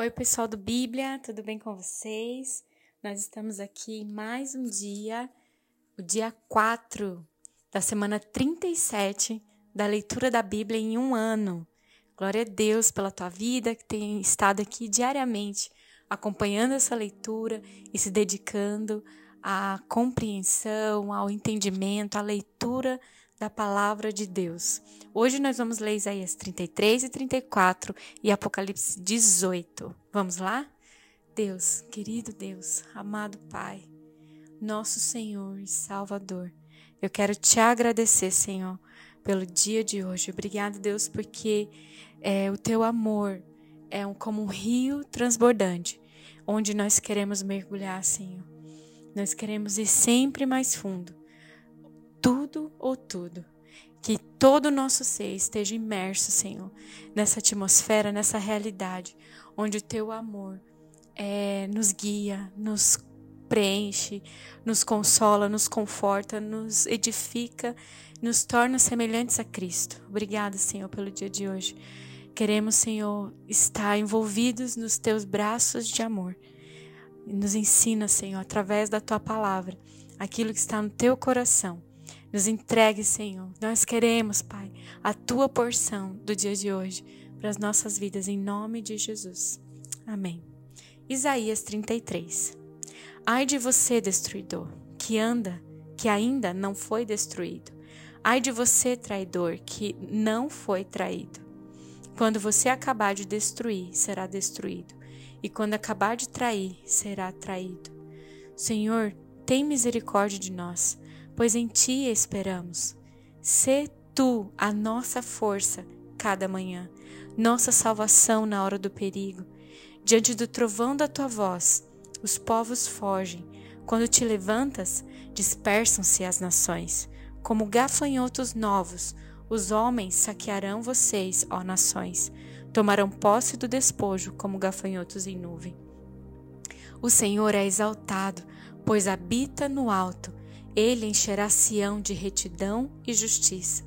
Oi, pessoal do Bíblia, tudo bem com vocês? Nós estamos aqui mais um dia, o dia 4 da semana 37 da leitura da Bíblia em um ano. Glória a Deus pela tua vida que tem estado aqui diariamente acompanhando essa leitura e se dedicando à compreensão, ao entendimento, à leitura da palavra de Deus. Hoje nós vamos ler Isaías 33 e 34 e Apocalipse 18. Vamos lá? Deus, querido Deus, amado Pai, nosso Senhor e Salvador, eu quero te agradecer, Senhor, pelo dia de hoje. Obrigado, Deus, porque é, o teu amor é um, como um rio transbordante, onde nós queremos mergulhar, Senhor. Nós queremos ir sempre mais fundo tudo ou tudo. Que todo o nosso ser esteja imerso, Senhor, nessa atmosfera, nessa realidade, onde o teu amor é, nos guia, nos preenche, nos consola, nos conforta, nos edifica, nos torna semelhantes a Cristo. Obrigada, Senhor, pelo dia de hoje. Queremos, Senhor, estar envolvidos nos teus braços de amor. Nos ensina, Senhor, através da tua palavra, aquilo que está no teu coração nos entregue, Senhor. Nós queremos, Pai, a tua porção do dia de hoje para as nossas vidas, em nome de Jesus. Amém. Isaías 33. Ai de você, destruidor, que anda, que ainda não foi destruído. Ai de você, traidor, que não foi traído. Quando você acabar de destruir, será destruído. E quando acabar de trair, será traído. Senhor, tem misericórdia de nós pois em ti esperamos. Sê tu a nossa força cada manhã, nossa salvação na hora do perigo. Diante do trovão da tua voz, os povos fogem. Quando te levantas, dispersam-se as nações. Como gafanhotos novos, os homens saquearão vocês, ó nações. Tomarão posse do despojo como gafanhotos em nuvem. O Senhor é exaltado, pois habita no alto ele encherá Sião de retidão e justiça.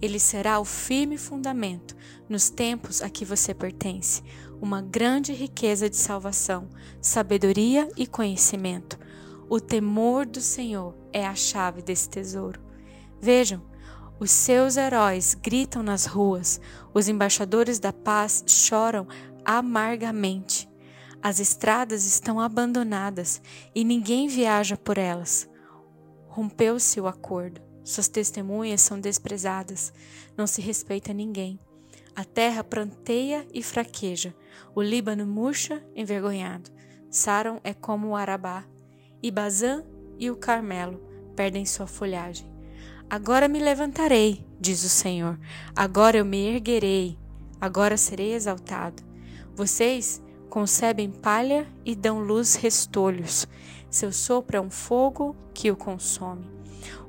Ele será o firme fundamento nos tempos a que você pertence, uma grande riqueza de salvação, sabedoria e conhecimento. O temor do Senhor é a chave desse tesouro. Vejam, os seus heróis gritam nas ruas, os embaixadores da paz choram amargamente. As estradas estão abandonadas e ninguém viaja por elas. Rompeu-se o acordo. Suas testemunhas são desprezadas. Não se respeita ninguém. A terra pranteia e fraqueja. O Líbano murcha, envergonhado. Saron é como o Arabá. E Bazã e o Carmelo perdem sua folhagem. Agora me levantarei, diz o Senhor. Agora eu me erguerei. Agora serei exaltado. Vocês concebem palha e dão luz restolhos. Seu sopro é um fogo que o consome.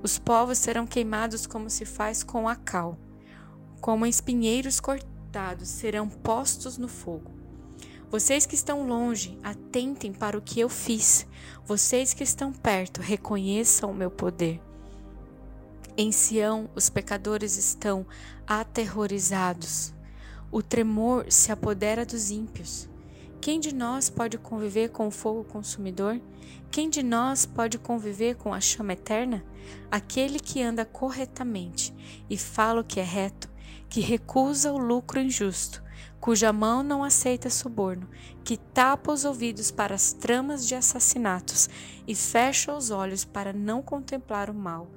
Os povos serão queimados como se faz com a cal. Como espinheiros cortados serão postos no fogo. Vocês que estão longe, atentem para o que eu fiz. Vocês que estão perto, reconheçam o meu poder. Em Sião, os pecadores estão aterrorizados. O tremor se apodera dos ímpios. Quem de nós pode conviver com o fogo consumidor? Quem de nós pode conviver com a chama eterna? Aquele que anda corretamente e fala o que é reto, que recusa o lucro injusto, cuja mão não aceita suborno, que tapa os ouvidos para as tramas de assassinatos e fecha os olhos para não contemplar o mal.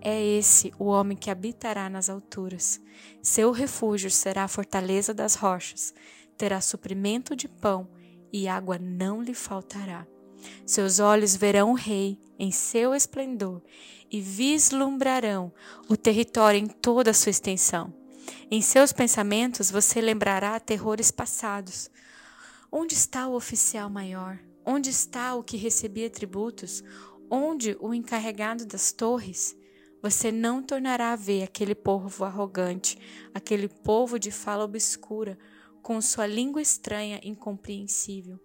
É esse o homem que habitará nas alturas. Seu refúgio será a fortaleza das rochas terá suprimento de pão e água não lhe faltará. Seus olhos verão o Rei em seu esplendor e vislumbrarão o território em toda a sua extensão. Em seus pensamentos você lembrará terrores passados. Onde está o oficial maior? Onde está o que recebia tributos? Onde o encarregado das torres? Você não tornará a ver aquele povo arrogante, aquele povo de fala obscura, com sua língua estranha e incompreensível.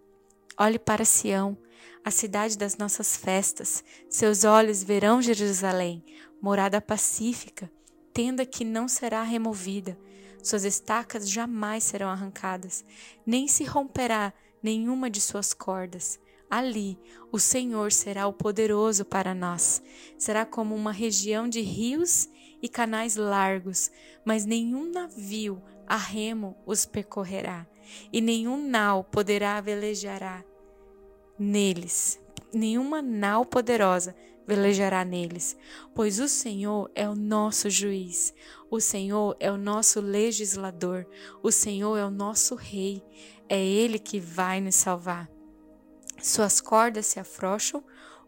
Olhe para Sião, a cidade das nossas festas. Seus olhos verão Jerusalém, morada pacífica, tenda que não será removida. Suas estacas jamais serão arrancadas, nem se romperá nenhuma de suas cordas. Ali o Senhor será o poderoso para nós. Será como uma região de rios e canais largos, mas nenhum navio a remo os percorrerá, e nenhum nau poderá velejará neles. Nenhuma nau poderosa velejará neles, pois o Senhor é o nosso juiz, o Senhor é o nosso legislador, o Senhor é o nosso rei, é Ele que vai nos salvar. Suas cordas se afrouxam,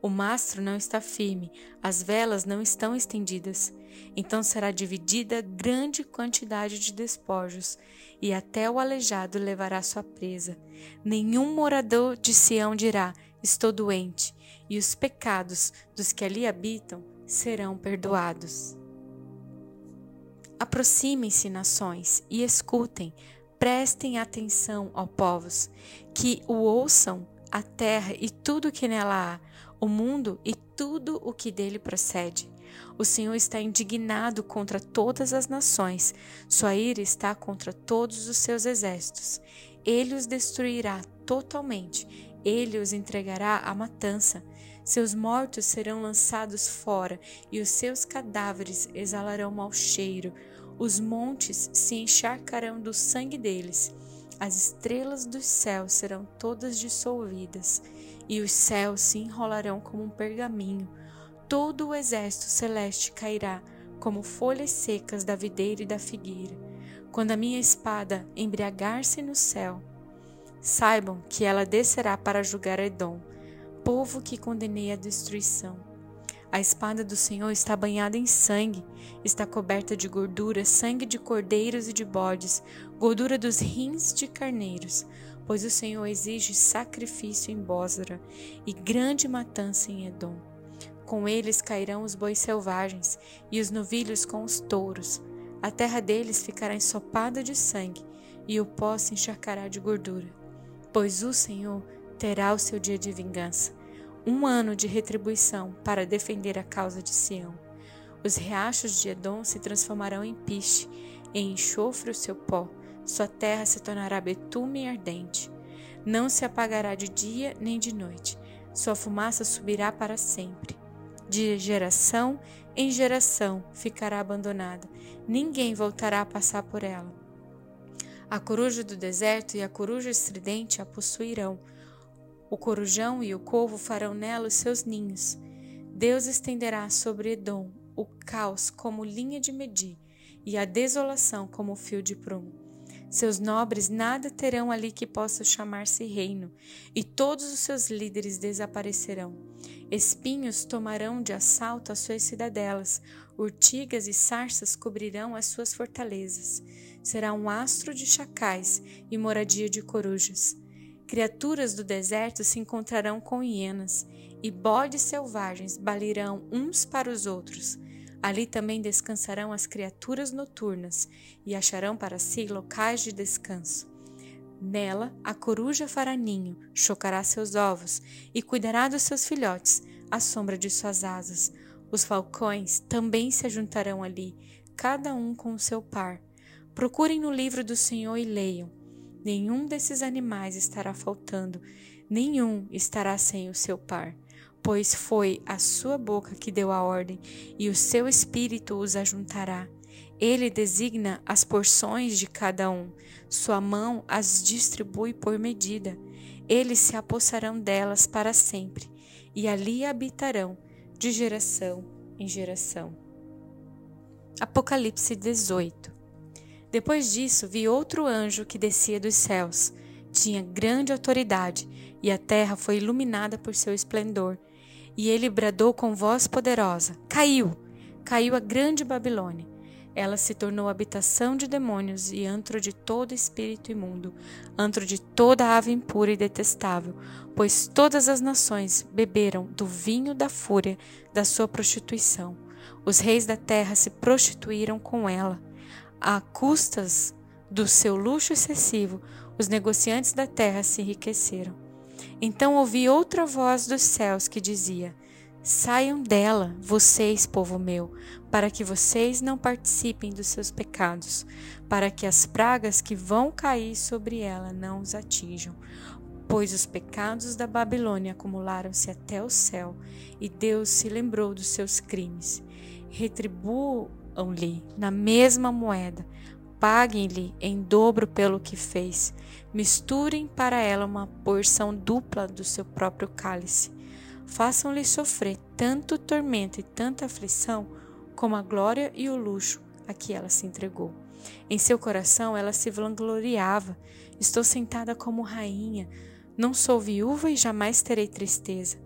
o mastro não está firme, as velas não estão estendidas. Então será dividida grande quantidade de despojos, e até o aleijado levará sua presa. Nenhum morador de Sião dirá: Estou doente, e os pecados dos que ali habitam serão perdoados. Aproximem-se, nações, e escutem, prestem atenção, ó povos, que o ouçam a terra e tudo que nela há, o mundo e tudo o que dele procede. O Senhor está indignado contra todas as nações, sua ira está contra todos os seus exércitos. Ele os destruirá totalmente, ele os entregará à matança. Seus mortos serão lançados fora e os seus cadáveres exalarão mau cheiro. Os montes se encharcarão do sangue deles as estrelas dos céus serão todas dissolvidas, e os céus se enrolarão como um pergaminho. Todo o exército celeste cairá como folhas secas da videira e da figueira. Quando a minha espada embriagar-se no céu, saibam que ela descerá para julgar Edom, povo que condenei à destruição. A espada do Senhor está banhada em sangue, está coberta de gordura, sangue de cordeiros e de bodes, gordura dos rins de carneiros, pois o Senhor exige sacrifício em Bósra e grande matança em Edom. Com eles cairão os bois selvagens e os novilhos com os touros. A terra deles ficará ensopada de sangue e o pó se encharcará de gordura. Pois o Senhor terá o seu dia de vingança um ano de retribuição para defender a causa de Sião. Os riachos de Edom se transformarão em piche, em enxofre o seu pó, sua terra se tornará betume ardente. Não se apagará de dia nem de noite, sua fumaça subirá para sempre. De geração em geração ficará abandonada, ninguém voltará a passar por ela. A coruja do deserto e a coruja estridente a possuirão o corujão e o corvo farão nela os seus ninhos. Deus estenderá sobre Edom o caos como linha de medir e a desolação como fio de prumo. Seus nobres nada terão ali que possa chamar-se reino, e todos os seus líderes desaparecerão. Espinhos tomarão de assalto as suas cidadelas, urtigas e sarças cobrirão as suas fortalezas. Será um astro de chacais e moradia de corujas. Criaturas do deserto se encontrarão com hienas, e bodes selvagens balirão uns para os outros. Ali também descansarão as criaturas noturnas, e acharão para si locais de descanso. Nela a coruja fará ninho, chocará seus ovos, e cuidará dos seus filhotes, à sombra de suas asas. Os falcões também se ajuntarão ali, cada um com o seu par. Procurem no livro do Senhor e leiam nenhum desses animais estará faltando, nenhum estará sem o seu par, pois foi a sua boca que deu a ordem, e o seu espírito os ajuntará. Ele designa as porções de cada um, sua mão as distribui por medida. Eles se apossarão delas para sempre, e ali habitarão de geração em geração. Apocalipse 18 depois disso, vi outro anjo que descia dos céus. Tinha grande autoridade, e a terra foi iluminada por seu esplendor. E ele bradou com voz poderosa: Caiu! Caiu a grande Babilônia. Ela se tornou habitação de demônios e antro de todo espírito imundo, antro de toda ave impura e detestável, pois todas as nações beberam do vinho da fúria da sua prostituição. Os reis da terra se prostituíram com ela a custas do seu luxo excessivo, os negociantes da terra se enriqueceram. Então ouvi outra voz dos céus que dizia: Saiam dela, vocês, povo meu, para que vocês não participem dos seus pecados, para que as pragas que vão cair sobre ela não os atinjam. pois os pecados da Babilônia acumularam-se até o céu, e Deus se lembrou dos seus crimes. Retribuam-lhe na mesma moeda, paguem-lhe em dobro pelo que fez, misturem para ela uma porção dupla do seu próprio cálice. Façam-lhe sofrer tanto tormento e tanta aflição, como a glória e o luxo a que ela se entregou. Em seu coração ela se vangloriava: Estou sentada como rainha, não sou viúva e jamais terei tristeza.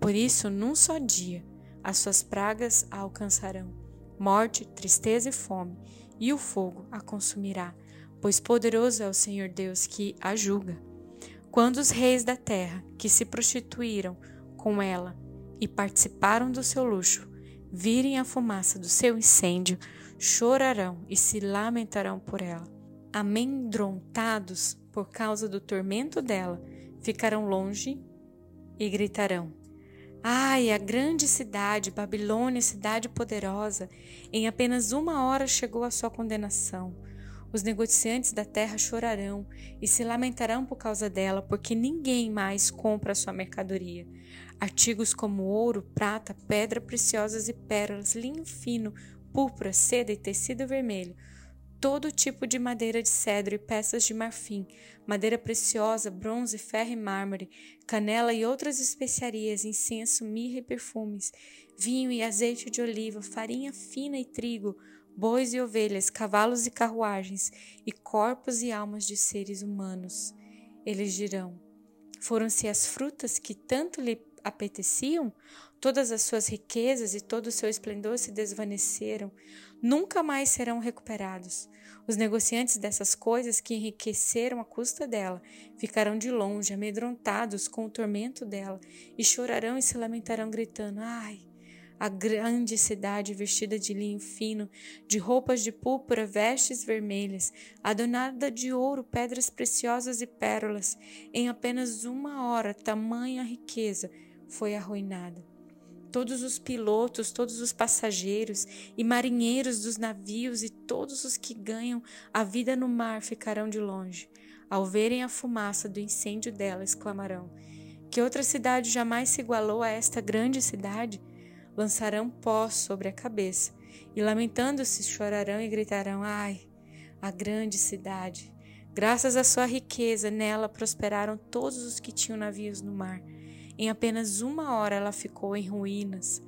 Por isso, num só dia, as suas pragas a alcançarão: morte, tristeza e fome, e o fogo a consumirá, pois poderoso é o Senhor Deus que a julga. Quando os reis da terra, que se prostituíram com ela e participaram do seu luxo, virem a fumaça do seu incêndio, chorarão e se lamentarão por ela. Amedrontados por causa do tormento dela, ficarão longe e gritarão: Ai, a grande cidade, Babilônia, cidade poderosa, em apenas uma hora chegou a sua condenação. Os negociantes da terra chorarão e se lamentarão por causa dela, porque ninguém mais compra a sua mercadoria. Artigos como ouro, prata, pedra preciosas e pérolas, linho fino, púrpura, seda e tecido vermelho, todo tipo de madeira de cedro e peças de marfim, madeira preciosa, bronze, ferro e mármore, canela e outras especiarias, incenso, mirra e perfumes, vinho e azeite de oliva, farinha fina e trigo, bois e ovelhas, cavalos e carruagens, e corpos e almas de seres humanos. Eles dirão: Foram-se as frutas que tanto lhe apeteciam? Todas as suas riquezas e todo o seu esplendor se desvaneceram, nunca mais serão recuperados. Os negociantes dessas coisas que enriqueceram à custa dela ficarão de longe, amedrontados com o tormento dela, e chorarão e se lamentarão, gritando: Ai! A grande cidade vestida de linho fino, de roupas de púrpura, vestes vermelhas, adornada de ouro, pedras preciosas e pérolas, em apenas uma hora, tamanha riqueza foi arruinada. Todos os pilotos, todos os passageiros e marinheiros dos navios e todos os que ganham a vida no mar ficarão de longe. Ao verem a fumaça do incêndio dela, exclamarão: Que outra cidade jamais se igualou a esta grande cidade? Lançarão pó sobre a cabeça e, lamentando-se, chorarão e gritarão: Ai, a grande cidade! Graças à sua riqueza, nela prosperaram todos os que tinham navios no mar. Em apenas uma hora ela ficou em ruínas.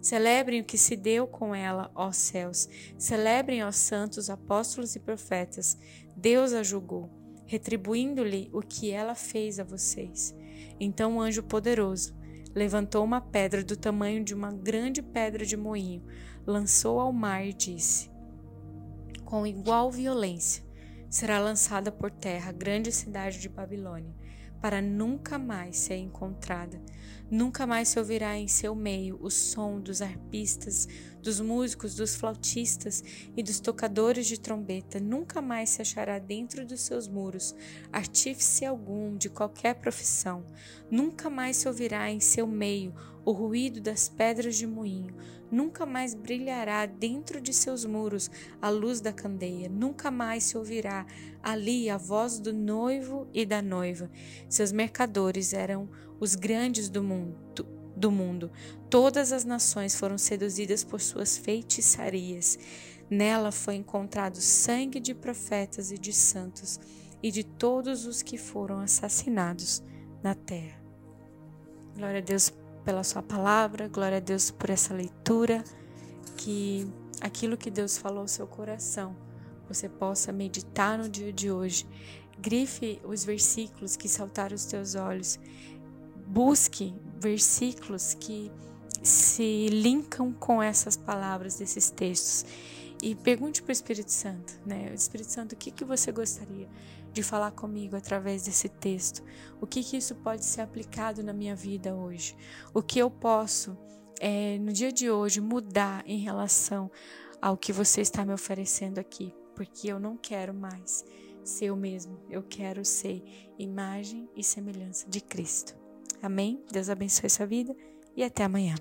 Celebrem o que se deu com ela, ó céus. Celebrem, ó santos, apóstolos e profetas. Deus a julgou, retribuindo-lhe o que ela fez a vocês. Então o anjo poderoso levantou uma pedra do tamanho de uma grande pedra de moinho, lançou ao mar e disse: Com igual violência será lançada por terra a grande cidade de Babilônia para nunca mais ser encontrada. Nunca mais se ouvirá em seu meio o som dos arpistas, dos músicos, dos flautistas e dos tocadores de trombeta. Nunca mais se achará dentro dos seus muros artífice algum de qualquer profissão. Nunca mais se ouvirá em seu meio o ruído das pedras de moinho. Nunca mais brilhará dentro de seus muros a luz da candeia. Nunca mais se ouvirá ali a voz do noivo e da noiva. Seus mercadores eram os grandes do mundo. Do mundo. Todas as nações foram seduzidas por suas feitiçarias. Nela foi encontrado sangue de profetas e de santos e de todos os que foram assassinados na terra. Glória a Deus pela Sua palavra, glória a Deus por essa leitura, que aquilo que Deus falou ao seu coração você possa meditar no dia de hoje. Grife os versículos que saltaram os teus olhos. Busque versículos que se linkam com essas palavras desses textos e pergunte para o Espírito Santo, né? Espírito Santo, o que, que você gostaria de falar comigo através desse texto? O que, que isso pode ser aplicado na minha vida hoje? O que eu posso, é, no dia de hoje, mudar em relação ao que você está me oferecendo aqui? Porque eu não quero mais ser eu mesmo, eu quero ser imagem e semelhança de Cristo. Amém? Deus abençoe sua vida e até amanhã.